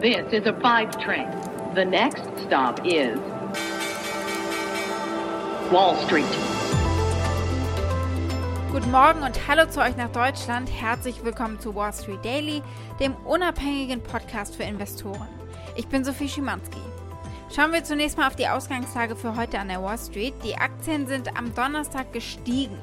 This is a five train. The next stop is Wall Street. Guten Morgen und hallo zu euch nach Deutschland. Herzlich willkommen zu Wall Street Daily, dem unabhängigen Podcast für Investoren. Ich bin Sophie Schimanski. Schauen wir zunächst mal auf die Ausgangslage für heute an der Wall Street. Die Aktien sind am Donnerstag gestiegen.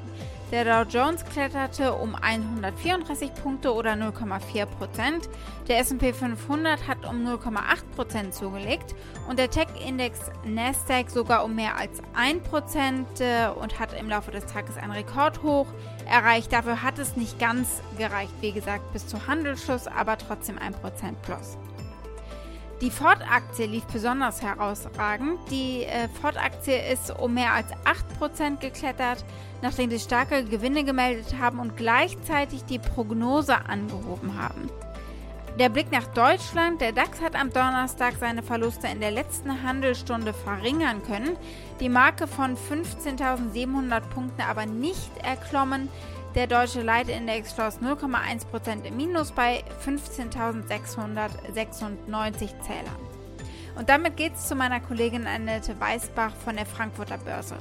Der Dow Jones kletterte um 134 Punkte oder 0,4 Prozent. Der S&P 500 hat um 0,8 Prozent zugelegt und der Tech-Index Nasdaq sogar um mehr als 1 Prozent äh, und hat im Laufe des Tages einen Rekordhoch erreicht. Dafür hat es nicht ganz gereicht, wie gesagt, bis zu Handelsschluss, aber trotzdem 1 Prozent plus. Die Ford-Aktie lief besonders herausragend. Die äh, Ford-Aktie ist um mehr als 8% geklettert, nachdem sie starke Gewinne gemeldet haben und gleichzeitig die Prognose angehoben haben. Der Blick nach Deutschland. Der DAX hat am Donnerstag seine Verluste in der letzten Handelsstunde verringern können, die Marke von 15.700 Punkten aber nicht erklommen. Der deutsche Leitindex schloss 0,1% im Minus bei 15.696 Zählern. Und damit geht es zu meiner Kollegin Annette Weißbach von der Frankfurter Börse.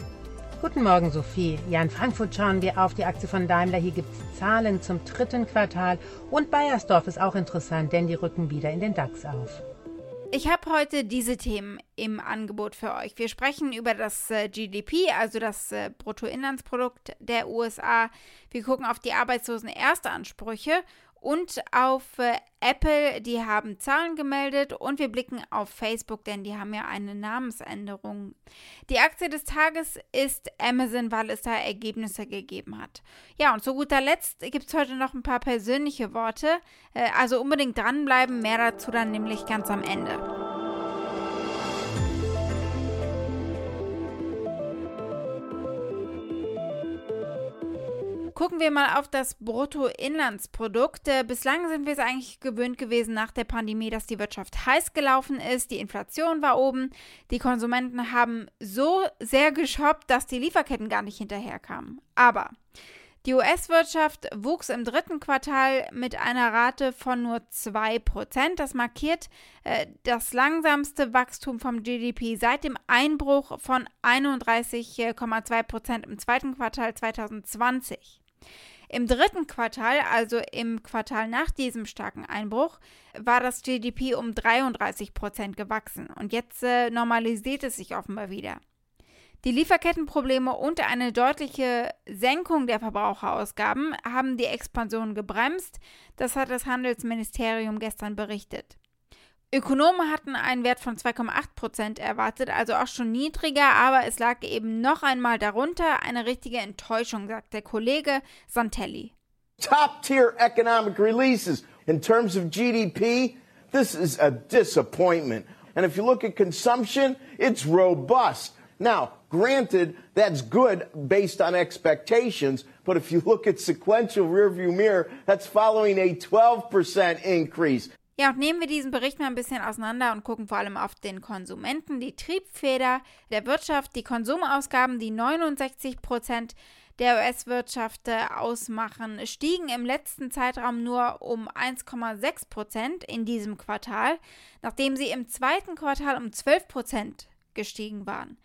Guten Morgen, Sophie. Ja, in Frankfurt schauen wir auf die Aktie von Daimler. Hier gibt es Zahlen zum dritten Quartal. Und Bayersdorf ist auch interessant, denn die rücken wieder in den DAX auf. Ich habe heute diese Themen im Angebot für euch. Wir sprechen über das äh, GDP, also das äh, Bruttoinlandsprodukt der USA. Wir gucken auf die Arbeitslosen-Erstansprüche und auf äh, Apple, die haben Zahlen gemeldet und wir blicken auf Facebook, denn die haben ja eine Namensänderung. Die Aktie des Tages ist Amazon, weil es da Ergebnisse gegeben hat. Ja, und zu guter Letzt gibt es heute noch ein paar persönliche Worte, äh, also unbedingt dranbleiben, mehr dazu dann nämlich ganz am Ende. Gucken wir mal auf das Bruttoinlandsprodukt. Äh, bislang sind wir es eigentlich gewöhnt gewesen nach der Pandemie, dass die Wirtschaft heiß gelaufen ist, die Inflation war oben, die Konsumenten haben so sehr geshoppt, dass die Lieferketten gar nicht hinterherkamen. Aber die US-Wirtschaft wuchs im dritten Quartal mit einer Rate von nur 2%. Das markiert äh, das langsamste Wachstum vom GDP seit dem Einbruch von 31,2% im zweiten Quartal 2020. Im dritten Quartal, also im Quartal nach diesem starken Einbruch, war das GDP um 33 Prozent gewachsen und jetzt äh, normalisiert es sich offenbar wieder. Die Lieferkettenprobleme und eine deutliche Senkung der Verbraucherausgaben haben die Expansion gebremst, das hat das Handelsministerium gestern berichtet. Ökonomen hatten einen Wert von 2,8 Prozent erwartet, also auch schon niedriger, aber es lag eben noch einmal darunter. Eine richtige Enttäuschung, sagt der Kollege Santelli. Top tier economic releases. In terms of GDP, this is a disappointment. And if you look at consumption, it's robust. Now, granted, that's good based on expectations, but if you look at sequential rearview mirror, that's following a 12% increase. Ja, und nehmen wir diesen Bericht mal ein bisschen auseinander und gucken vor allem auf den Konsumenten, die Triebfeder der Wirtschaft, die Konsumausgaben, die 69 Prozent der US-Wirtschaft ausmachen, stiegen im letzten Zeitraum nur um 1,6 Prozent in diesem Quartal, nachdem sie im zweiten Quartal um 12 Prozent gestiegen waren.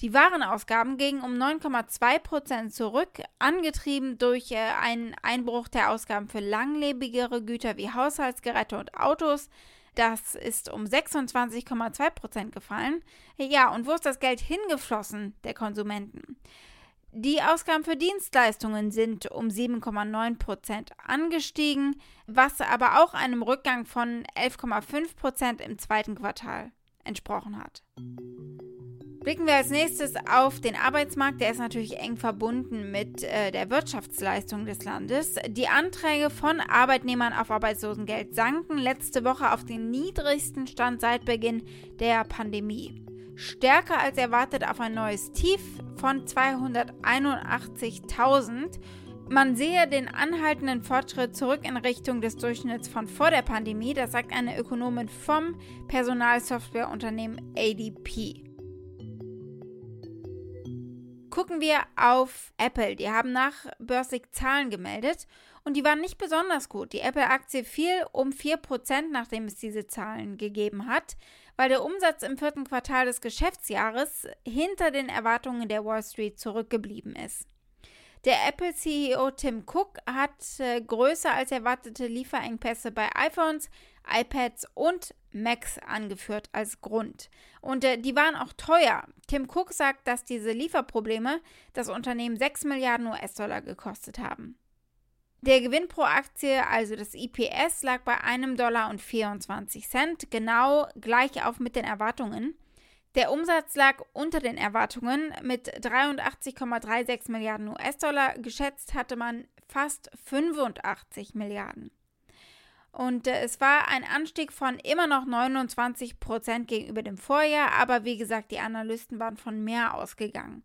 Die Warenausgaben gingen um 9,2 Prozent zurück, angetrieben durch äh, einen Einbruch der Ausgaben für langlebigere Güter wie Haushaltsgeräte und Autos. Das ist um 26,2 Prozent gefallen. Ja, und wo ist das Geld hingeflossen der Konsumenten? Die Ausgaben für Dienstleistungen sind um 7,9 Prozent angestiegen, was aber auch einem Rückgang von 11,5 Prozent im zweiten Quartal entsprochen hat. Blicken wir als nächstes auf den Arbeitsmarkt. Der ist natürlich eng verbunden mit äh, der Wirtschaftsleistung des Landes. Die Anträge von Arbeitnehmern auf Arbeitslosengeld sanken letzte Woche auf den niedrigsten Stand seit Beginn der Pandemie. Stärker als erwartet auf ein neues Tief von 281.000. Man sehe den anhaltenden Fortschritt zurück in Richtung des Durchschnitts von vor der Pandemie, das sagt eine Ökonomin vom Personalsoftwareunternehmen ADP. Gucken wir auf Apple. Die haben nach Börsig Zahlen gemeldet und die waren nicht besonders gut. Die Apple-Aktie fiel um 4%, nachdem es diese Zahlen gegeben hat, weil der Umsatz im vierten Quartal des Geschäftsjahres hinter den Erwartungen der Wall Street zurückgeblieben ist. Der Apple-CEO Tim Cook hat äh, größer als erwartete Lieferengpässe bei iPhones, iPads und Macs angeführt als Grund. Und äh, die waren auch teuer. Tim Cook sagt, dass diese Lieferprobleme das Unternehmen 6 Milliarden US-Dollar gekostet haben. Der Gewinn pro Aktie, also das IPS, lag bei einem Dollar und 24 Cent, genau gleich auf mit den Erwartungen. Der Umsatz lag unter den Erwartungen mit 83,36 Milliarden US-Dollar. Geschätzt hatte man fast 85 Milliarden. Und äh, es war ein Anstieg von immer noch 29 Prozent gegenüber dem Vorjahr, aber wie gesagt, die Analysten waren von mehr ausgegangen.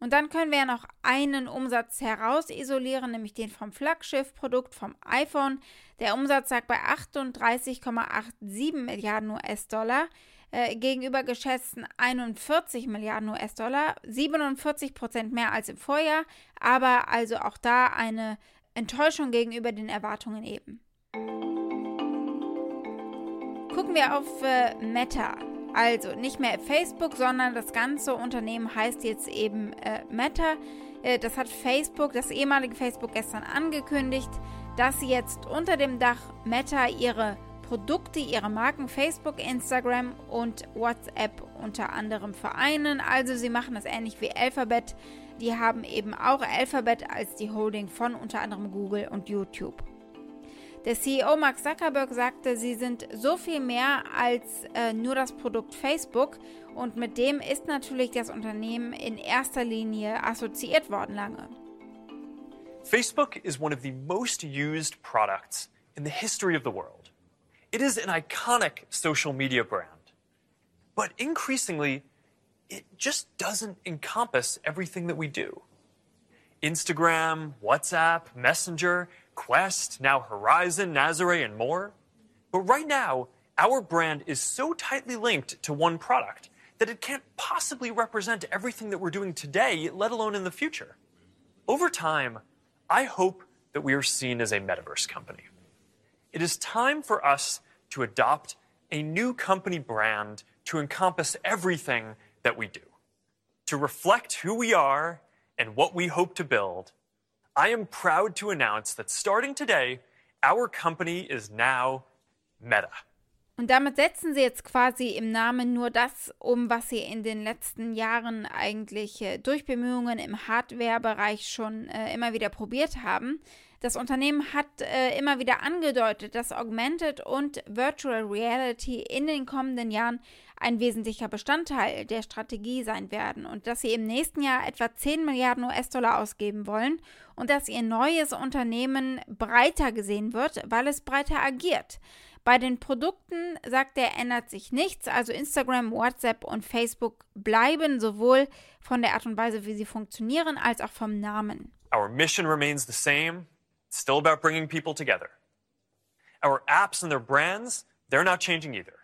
Und dann können wir ja noch einen Umsatz herausisolieren, nämlich den vom Flaggschiff-Produkt vom iPhone. Der Umsatz lag bei 38,87 Milliarden US-Dollar äh, gegenüber geschätzten 41 Milliarden US-Dollar, 47 Prozent mehr als im Vorjahr, aber also auch da eine Enttäuschung gegenüber den Erwartungen eben. Gucken wir auf äh, Meta. Also nicht mehr Facebook, sondern das ganze Unternehmen heißt jetzt eben äh, Meta. Äh, das hat Facebook, das ehemalige Facebook, gestern angekündigt, dass sie jetzt unter dem Dach Meta ihre Produkte, ihre Marken Facebook, Instagram und WhatsApp unter anderem vereinen. Also sie machen das ähnlich wie Alphabet. Die haben eben auch Alphabet als die Holding von unter anderem Google und YouTube. Der CEO Mark Zuckerberg sagte, sie sind so viel mehr als äh, nur das Produkt Facebook und mit dem ist natürlich das Unternehmen in erster Linie assoziiert worden lange. Facebook is one of the most used products in the history of the world. It is an iconic social media brand. But increasingly, it just doesn't encompass everything that we do. Instagram, WhatsApp, Messenger, Quest, now Horizon, Nazare, and more. But right now, our brand is so tightly linked to one product that it can't possibly represent everything that we're doing today, let alone in the future. Over time, I hope that we are seen as a metaverse company. It is time for us to adopt a new company brand to encompass everything that we do, to reflect who we are and what we hope to build, I am proud to announce that starting today, our company is now Meta. Und damit setzen sie jetzt quasi im Namen nur das um, was sie in den letzten Jahren eigentlich äh, durch Bemühungen im Hardware-Bereich schon äh, immer wieder probiert haben. Das Unternehmen hat äh, immer wieder angedeutet, dass Augmented und Virtual Reality in den kommenden Jahren ein wesentlicher Bestandteil der Strategie sein werden und dass sie im nächsten Jahr etwa 10 Milliarden US-Dollar ausgeben wollen und dass ihr neues Unternehmen breiter gesehen wird, weil es breiter agiert. Bei den Produkten, sagt er, ändert sich nichts. Also Instagram, WhatsApp und Facebook bleiben sowohl von der Art und Weise, wie sie funktionieren, als auch vom Namen. Our mission remains the same. It's still about bringing people together. Our apps and their brands, they're not changing either.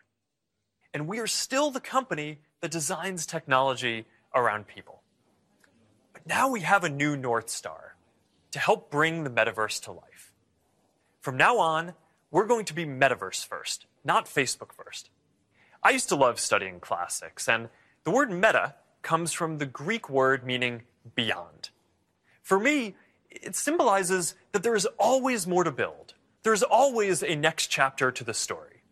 And we are still the company that designs technology around people. But now we have a new North Star to help bring the metaverse to life. From now on, we're going to be metaverse first, not Facebook first. I used to love studying classics, and the word meta comes from the Greek word meaning beyond. For me, it symbolizes that there is always more to build. There's always a next chapter to the story.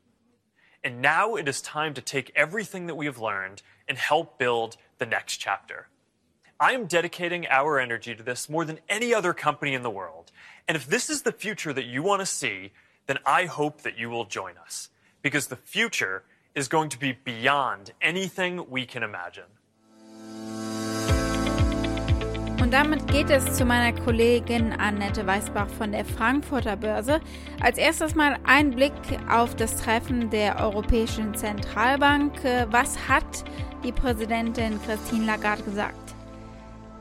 And now it is time to take everything that we have learned and help build the next chapter. I am dedicating our energy to this more than any other company in the world. And if this is the future that you want to see, then I hope that you will join us. Because the future is going to be beyond anything we can imagine. Und damit geht es zu meiner Kollegin Annette Weißbach von der Frankfurter Börse. Als erstes mal ein Blick auf das Treffen der Europäischen Zentralbank. Was hat die Präsidentin Christine Lagarde gesagt?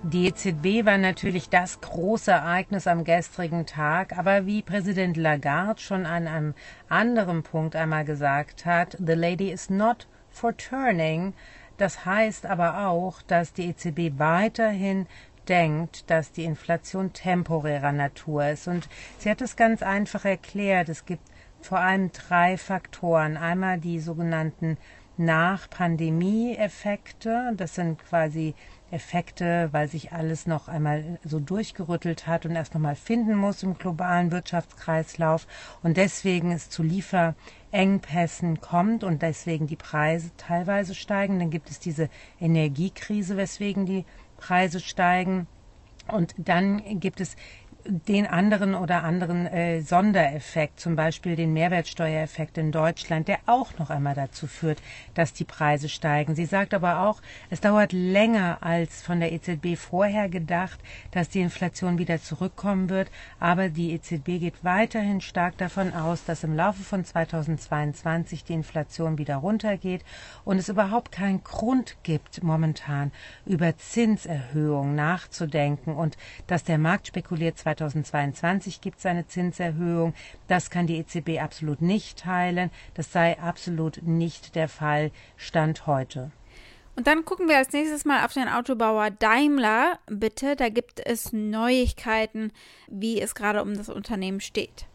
Die EZB war natürlich das große Ereignis am gestrigen Tag, aber wie Präsident Lagarde schon an einem anderen Punkt einmal gesagt hat, the lady is not for turning. Das heißt aber auch, dass die EZB weiterhin denkt, dass die Inflation temporärer Natur ist. Und sie hat es ganz einfach erklärt. Es gibt vor allem drei Faktoren. Einmal die sogenannten Nach-Pandemie-Effekte. Das sind quasi Effekte, weil sich alles noch einmal so durchgerüttelt hat und erst noch mal finden muss im globalen Wirtschaftskreislauf und deswegen es zu Lieferengpässen kommt und deswegen die Preise teilweise steigen. Dann gibt es diese Energiekrise, weswegen die Preise steigen. Und dann gibt es den anderen oder anderen äh, Sondereffekt, zum Beispiel den Mehrwertsteuereffekt in Deutschland, der auch noch einmal dazu führt, dass die Preise steigen. Sie sagt aber auch, es dauert länger als von der EZB vorher gedacht, dass die Inflation wieder zurückkommen wird, aber die EZB geht weiterhin stark davon aus, dass im Laufe von 2022 die Inflation wieder runtergeht und es überhaupt keinen Grund gibt, momentan über Zinserhöhungen nachzudenken und dass der Markt spekuliert 2022 gibt es eine Zinserhöhung. Das kann die EZB absolut nicht teilen. Das sei absolut nicht der Fall Stand heute. Und dann gucken wir als nächstes mal auf den Autobauer Daimler, bitte. Da gibt es Neuigkeiten, wie es gerade um das Unternehmen steht.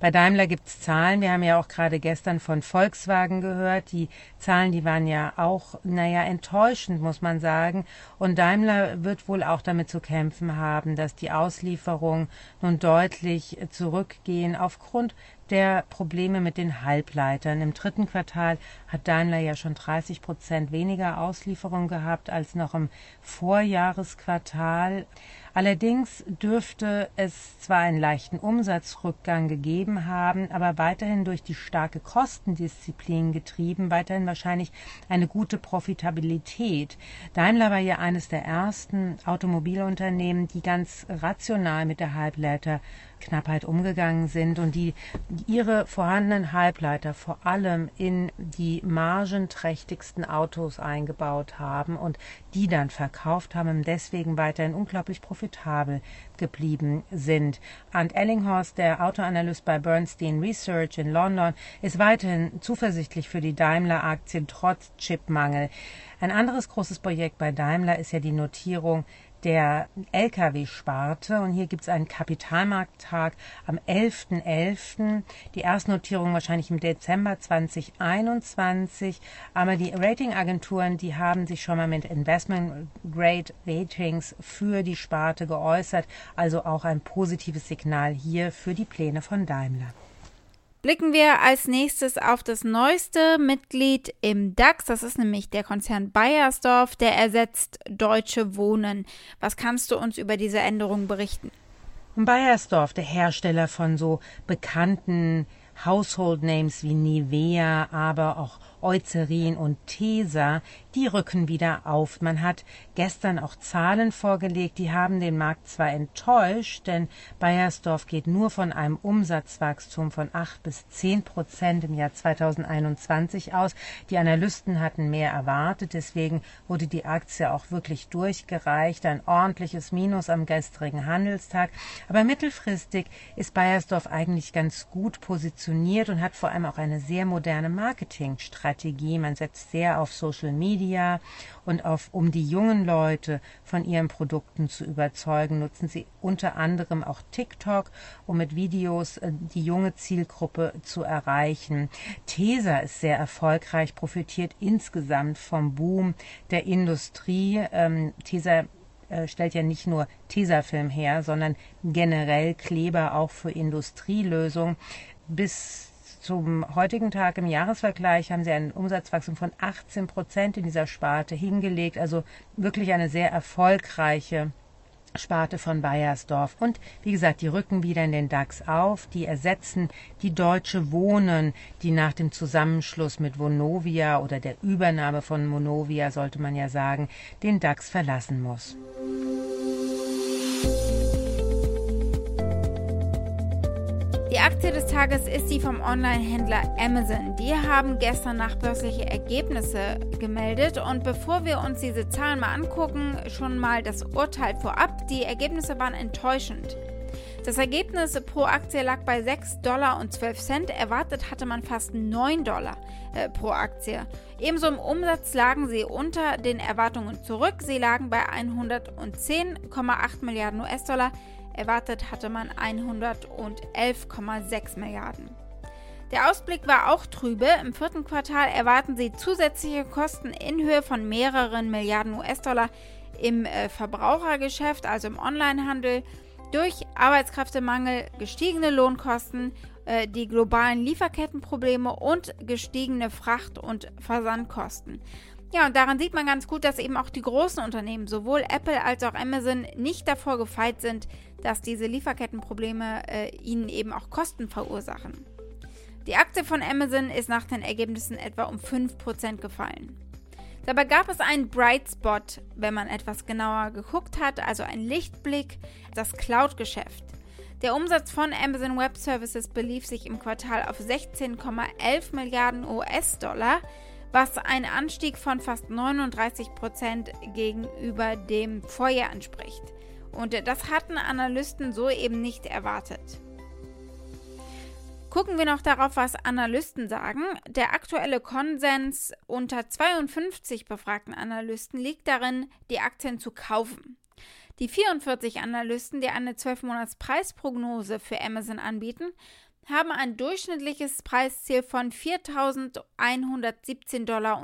Bei Daimler gibt es Zahlen. Wir haben ja auch gerade gestern von Volkswagen gehört. Die Zahlen, die waren ja auch, naja, enttäuschend, muss man sagen. Und Daimler wird wohl auch damit zu kämpfen haben, dass die Auslieferungen nun deutlich zurückgehen aufgrund der Probleme mit den Halbleitern. Im dritten Quartal hat Daimler ja schon 30 Prozent weniger Auslieferungen gehabt als noch im Vorjahresquartal. Allerdings dürfte es zwar einen leichten Umsatzrückgang gegeben haben, aber weiterhin durch die starke Kostendisziplin getrieben, weiterhin wahrscheinlich eine gute Profitabilität. Daimler war ja eines der ersten Automobilunternehmen, die ganz rational mit der Halbleiter Knappheit umgegangen sind und die ihre vorhandenen Halbleiter vor allem in die margenträchtigsten Autos eingebaut haben und die dann verkauft haben und deswegen weiterhin unglaublich profitabel geblieben sind. Arndt Ellinghorst, der Autoanalyst bei Bernstein Research in London, ist weiterhin zuversichtlich für die Daimler-Aktien trotz Chipmangel. Ein anderes großes Projekt bei Daimler ist ja die Notierung der Lkw-Sparte. Und hier gibt es einen Kapitalmarkttag am 11.11. .11. Die Erstnotierung wahrscheinlich im Dezember 2021. Aber die Ratingagenturen, die haben sich schon mal mit Investment Grade Ratings für die Sparte geäußert. Also auch ein positives Signal hier für die Pläne von Daimler. Blicken wir als nächstes auf das neueste Mitglied im DAX. Das ist nämlich der Konzern Bayersdorf. Der ersetzt Deutsche Wohnen. Was kannst du uns über diese Änderung berichten? Bayersdorf, der Hersteller von so bekannten Household Names wie Nivea, aber auch Eucerin und Tesa, die rücken wieder auf. Man hat gestern auch Zahlen vorgelegt, die haben den Markt zwar enttäuscht, denn Bayersdorf geht nur von einem Umsatzwachstum von 8 bis 10 Prozent im Jahr 2021 aus. Die Analysten hatten mehr erwartet, deswegen wurde die Aktie auch wirklich durchgereicht. Ein ordentliches Minus am gestrigen Handelstag. Aber mittelfristig ist Bayersdorf eigentlich ganz gut positioniert und hat vor allem auch eine sehr moderne Marketingstrategie. Strategie. Man setzt sehr auf Social Media und auf, um die jungen Leute von ihren Produkten zu überzeugen, nutzen sie unter anderem auch TikTok, um mit Videos äh, die junge Zielgruppe zu erreichen. Tesa ist sehr erfolgreich, profitiert insgesamt vom Boom der Industrie. Ähm, Tesa äh, stellt ja nicht nur Tesafilm her, sondern generell Kleber auch für Industrielösungen. Bis zum heutigen Tag im Jahresvergleich haben sie ein Umsatzwachstum von 18 Prozent in dieser Sparte hingelegt. Also wirklich eine sehr erfolgreiche Sparte von Bayersdorf. Und wie gesagt, die rücken wieder in den DAX auf. Die ersetzen die Deutsche Wohnen, die nach dem Zusammenschluss mit Vonovia oder der Übernahme von Vonovia, sollte man ja sagen, den DAX verlassen muss. Die Aktie des Tages ist die vom Online-Händler Amazon. Die haben gestern nachbörsliche Ergebnisse gemeldet und bevor wir uns diese Zahlen mal angucken, schon mal das Urteil vorab. Die Ergebnisse waren enttäuschend. Das Ergebnis pro Aktie lag bei 6 Dollar und 12 Cent. Erwartet hatte man fast 9 Dollar äh, pro Aktie. Ebenso im Umsatz lagen sie unter den Erwartungen zurück. Sie lagen bei 110,8 Milliarden US-Dollar. Erwartet hatte man 111,6 Milliarden. Der Ausblick war auch trübe. Im vierten Quartal erwarten sie zusätzliche Kosten in Höhe von mehreren Milliarden US-Dollar im äh, Verbrauchergeschäft, also im Onlinehandel durch Arbeitskräftemangel, gestiegene Lohnkosten, äh, die globalen Lieferkettenprobleme und gestiegene Fracht- und Versandkosten. Ja, und daran sieht man ganz gut, dass eben auch die großen Unternehmen, sowohl Apple als auch Amazon, nicht davor gefeit sind, dass diese Lieferkettenprobleme äh, ihnen eben auch Kosten verursachen. Die Aktie von Amazon ist nach den Ergebnissen etwa um 5% gefallen. Dabei gab es einen Bright Spot, wenn man etwas genauer geguckt hat, also ein Lichtblick, das Cloud-Geschäft. Der Umsatz von Amazon Web Services belief sich im Quartal auf 16,11 Milliarden US-Dollar, was ein Anstieg von fast 39 Prozent gegenüber dem Vorjahr entspricht. Und das hatten Analysten so eben nicht erwartet. Gucken wir noch darauf, was Analysten sagen. Der aktuelle Konsens unter 52 befragten Analysten liegt darin, die Aktien zu kaufen. Die 44 Analysten, die eine 12-Monats-Preisprognose für Amazon anbieten, haben ein durchschnittliches Preisziel von 4.117,50 Dollar.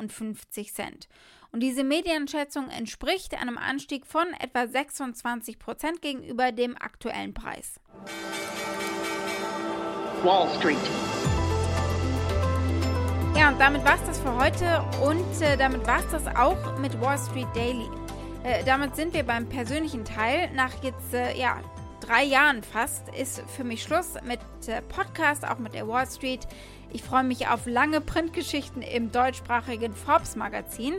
Und diese Medienschätzung entspricht einem Anstieg von etwa 26 Prozent gegenüber dem aktuellen Preis. Wall Street. Ja, und damit war es das für heute und äh, damit war es das auch mit Wall Street Daily. Äh, damit sind wir beim persönlichen Teil. Nach jetzt, äh, ja, drei Jahren fast ist für mich Schluss mit äh, Podcast, auch mit der Wall Street. Ich freue mich auf lange Printgeschichten im deutschsprachigen Forbes Magazin,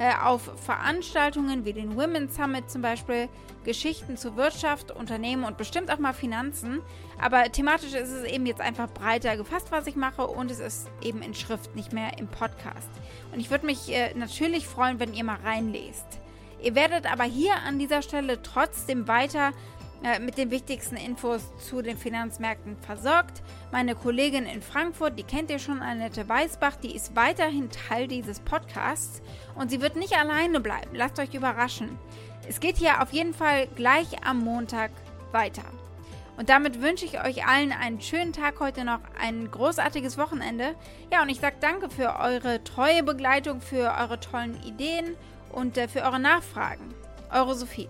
äh, auf Veranstaltungen wie den Women's Summit zum Beispiel, Geschichten zu Wirtschaft, Unternehmen und bestimmt auch mal Finanzen. Aber thematisch ist es eben jetzt einfach breiter gefasst, was ich mache und es ist eben in Schrift, nicht mehr im Podcast. Und ich würde mich äh, natürlich freuen, wenn ihr mal reinlest. Ihr werdet aber hier an dieser Stelle trotzdem weiter äh, mit den wichtigsten Infos zu den Finanzmärkten versorgt. Meine Kollegin in Frankfurt, die kennt ihr schon, Annette Weißbach, die ist weiterhin Teil dieses Podcasts und sie wird nicht alleine bleiben. Lasst euch überraschen. Es geht hier auf jeden Fall gleich am Montag weiter. Und damit wünsche ich euch allen einen schönen Tag heute noch, ein großartiges Wochenende. Ja, und ich sage danke für eure treue Begleitung, für eure tollen Ideen und äh, für eure Nachfragen. Eure Sophie.